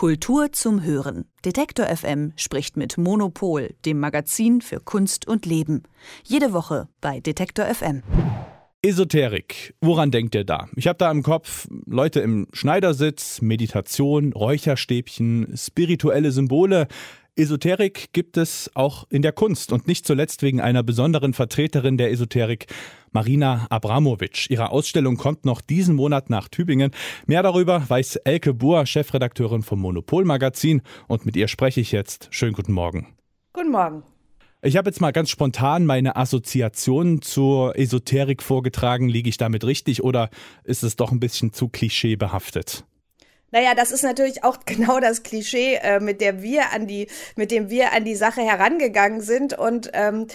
Kultur zum Hören. Detektor FM spricht mit Monopol, dem Magazin für Kunst und Leben. Jede Woche bei Detektor FM. Esoterik. Woran denkt ihr da? Ich habe da im Kopf Leute im Schneidersitz, Meditation, Räucherstäbchen, spirituelle Symbole. Esoterik gibt es auch in der Kunst und nicht zuletzt wegen einer besonderen Vertreterin der Esoterik, Marina Abramovic. Ihre Ausstellung kommt noch diesen Monat nach Tübingen. Mehr darüber weiß Elke Buhr, Chefredakteurin vom Monopol Magazin und mit ihr spreche ich jetzt. Schönen guten Morgen. Guten Morgen. Ich habe jetzt mal ganz spontan meine Assoziation zur Esoterik vorgetragen. Liege ich damit richtig oder ist es doch ein bisschen zu klischeebehaftet? Naja, das ist natürlich auch genau das Klischee, äh, mit der wir an die, mit dem wir an die Sache herangegangen sind. Und ähm,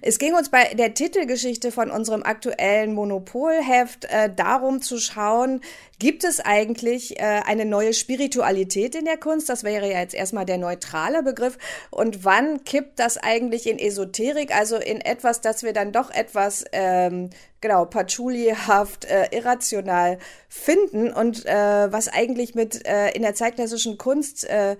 es ging uns bei der Titelgeschichte von unserem aktuellen Monopolheft äh, darum zu schauen, gibt es eigentlich äh, eine neue Spiritualität in der Kunst? Das wäre ja jetzt erstmal der neutrale Begriff. Und wann kippt das eigentlich in Esoterik, also in etwas, das wir dann doch etwas ähm, genau, patchouli-haft, äh, irrational finden und äh, was eigentlich mit äh, in der zeitklassischen Kunst äh,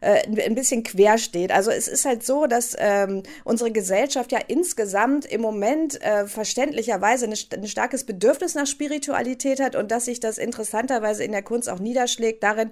äh, ein bisschen quer steht. Also es ist halt so, dass ähm, unsere Gesellschaft ja insgesamt im Moment äh, verständlicherweise ein, ein starkes Bedürfnis nach Spiritualität hat und dass sich das interessanterweise in der Kunst auch niederschlägt darin,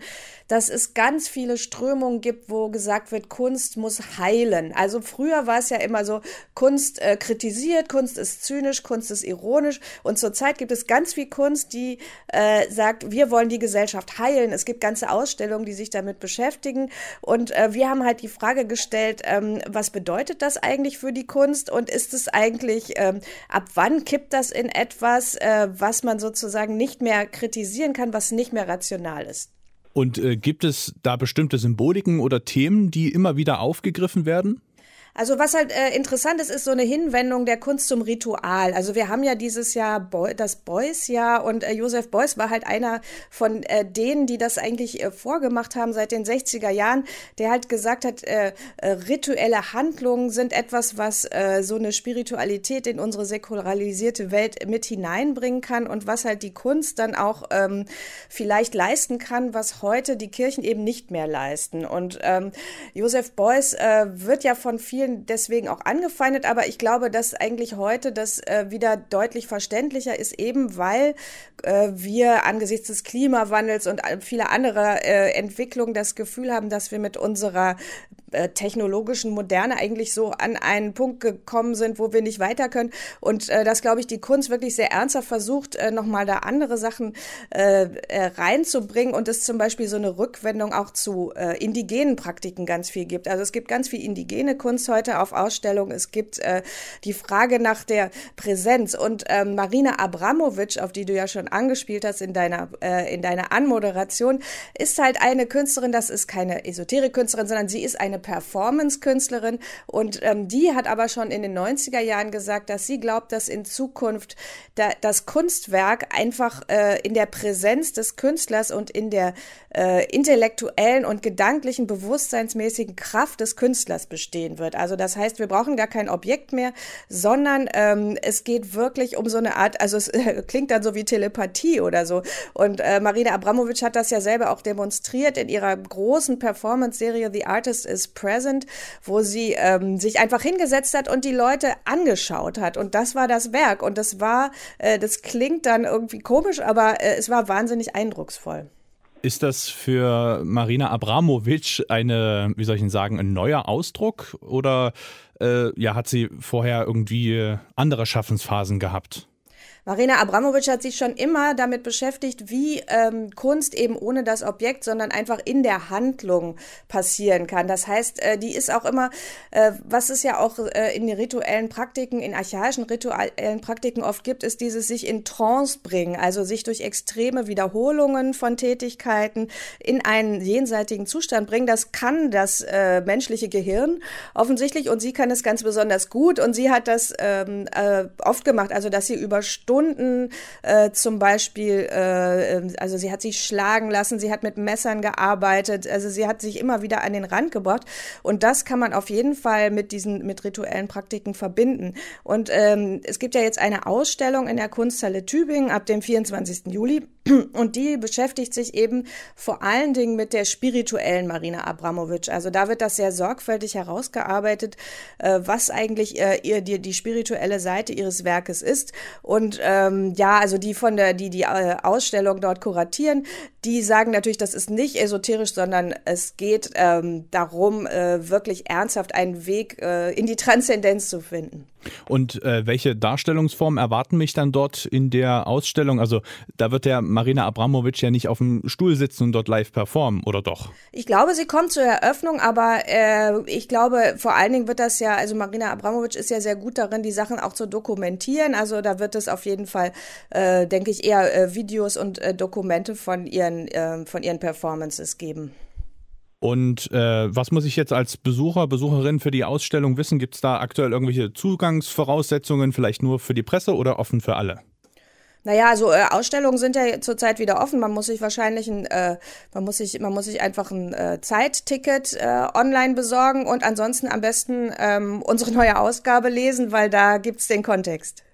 dass es ganz viele Strömungen gibt, wo gesagt wird, Kunst muss heilen. Also früher war es ja immer so, Kunst äh, kritisiert, Kunst ist zynisch, Kunst ist ironisch ironisch. Und zurzeit gibt es ganz viel Kunst, die äh, sagt, wir wollen die Gesellschaft heilen. Es gibt ganze Ausstellungen, die sich damit beschäftigen. Und äh, wir haben halt die Frage gestellt, ähm, was bedeutet das eigentlich für die Kunst? Und ist es eigentlich, ähm, ab wann kippt das in etwas, äh, was man sozusagen nicht mehr kritisieren kann, was nicht mehr rational ist? Und äh, gibt es da bestimmte Symboliken oder Themen, die immer wieder aufgegriffen werden? Also was halt äh, interessant ist, ist so eine Hinwendung der Kunst zum Ritual. Also wir haben ja dieses Jahr Boy, das Beuys-Jahr und äh, Josef Beuys war halt einer von äh, denen, die das eigentlich äh, vorgemacht haben seit den 60er Jahren, der halt gesagt hat, äh, äh, rituelle Handlungen sind etwas, was äh, so eine Spiritualität in unsere säkularisierte Welt mit hineinbringen kann und was halt die Kunst dann auch ähm, vielleicht leisten kann, was heute die Kirchen eben nicht mehr leisten. Und ähm, Josef Beuys äh, wird ja von vielen vielen deswegen auch angefeindet, aber ich glaube, dass eigentlich heute das äh, wieder deutlich verständlicher ist, eben weil äh, wir angesichts des Klimawandels und viele andere äh, Entwicklungen das Gefühl haben, dass wir mit unserer äh, technologischen Moderne eigentlich so an einen Punkt gekommen sind, wo wir nicht weiter können. Und äh, das, glaube ich, die Kunst wirklich sehr ernsthaft versucht, äh, nochmal da andere Sachen äh, äh, reinzubringen und es zum Beispiel so eine Rückwendung auch zu äh, indigenen Praktiken ganz viel gibt. Also es gibt ganz viel indigene Kunst heute auf Ausstellung. Es gibt äh, die Frage nach der Präsenz. Und ähm, Marina Abramovic, auf die du ja schon angespielt hast in deiner, äh, in deiner Anmoderation, ist halt eine Künstlerin, das ist keine Esoterik-Künstlerin, sondern sie ist eine eine Performance-Künstlerin und ähm, die hat aber schon in den 90er Jahren gesagt, dass sie glaubt, dass in Zukunft da, das Kunstwerk einfach äh, in der Präsenz des Künstlers und in der äh, intellektuellen und gedanklichen, bewusstseinsmäßigen Kraft des Künstlers bestehen wird. Also das heißt, wir brauchen gar kein Objekt mehr, sondern ähm, es geht wirklich um so eine Art, also es äh, klingt dann so wie Telepathie oder so. Und äh, Marina Abramovic hat das ja selber auch demonstriert in ihrer großen Performance-Serie The Artist is Present, wo sie ähm, sich einfach hingesetzt hat und die Leute angeschaut hat. Und das war das Werk. Und das war, äh, das klingt dann irgendwie komisch, aber äh, es war wahnsinnig eindrucksvoll. Ist das für Marina Abramovic eine, wie soll ich denn sagen, ein neuer Ausdruck oder äh, ja, hat sie vorher irgendwie andere Schaffensphasen gehabt? Marina Abramovic hat sich schon immer damit beschäftigt, wie ähm, Kunst eben ohne das Objekt, sondern einfach in der Handlung passieren kann. Das heißt, äh, die ist auch immer, äh, was es ja auch äh, in den rituellen Praktiken, in archaischen rituellen Praktiken oft gibt, ist dieses sich in Trance bringen, also sich durch extreme Wiederholungen von Tätigkeiten in einen jenseitigen Zustand bringen. Das kann das äh, menschliche Gehirn offensichtlich und sie kann es ganz besonders gut und sie hat das ähm, äh, oft gemacht, also dass sie über Stunden äh, zum Beispiel, äh, ähm, also sie hat sich schlagen lassen, sie hat mit Messern gearbeitet, also sie hat sich immer wieder an den Rand gebracht und das kann man auf jeden Fall mit diesen, mit rituellen Praktiken verbinden. Und ähm, es gibt ja jetzt eine Ausstellung in der Kunsthalle Tübingen ab dem 24. Juli Und die beschäftigt sich eben vor allen Dingen mit der spirituellen Marina Abramovic. Also da wird das sehr sorgfältig herausgearbeitet, äh, was eigentlich äh, ihr die, die spirituelle Seite ihres Werkes ist. Und ähm, ja, also die von der, die die äh, Ausstellung dort kuratieren, die sagen natürlich, das ist nicht esoterisch, sondern es geht ähm, darum, äh, wirklich ernsthaft einen Weg äh, in die Transzendenz zu finden. Und äh, welche Darstellungsformen erwarten mich dann dort in der Ausstellung? Also da wird der Marina Abramovic ja nicht auf dem Stuhl sitzen und dort live performen, oder doch? Ich glaube, sie kommt zur Eröffnung, aber äh, ich glaube, vor allen Dingen wird das ja, also Marina Abramovic ist ja sehr gut darin, die Sachen auch zu dokumentieren. Also da wird es auf jeden Fall, äh, denke ich, eher äh, Videos und äh, Dokumente von ihren, äh, von ihren Performances geben. Und äh, was muss ich jetzt als Besucher, Besucherin für die Ausstellung wissen? Gibt es da aktuell irgendwelche Zugangsvoraussetzungen, vielleicht nur für die Presse oder offen für alle? Naja, also äh, Ausstellungen sind ja zurzeit wieder offen. Man muss sich wahrscheinlich ein, äh, man muss sich, man muss sich einfach ein äh, Zeitticket äh, online besorgen und ansonsten am besten ähm, unsere neue Ausgabe lesen, weil da gibt's den Kontext.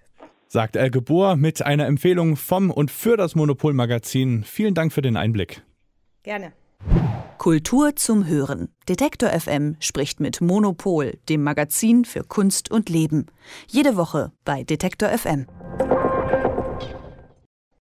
Sagt Elke Bohr mit einer Empfehlung vom und für das Monopol-Magazin. Vielen Dank für den Einblick. Gerne. Kultur zum Hören. Detektor FM spricht mit Monopol, dem Magazin für Kunst und Leben. Jede Woche bei Detektor FM.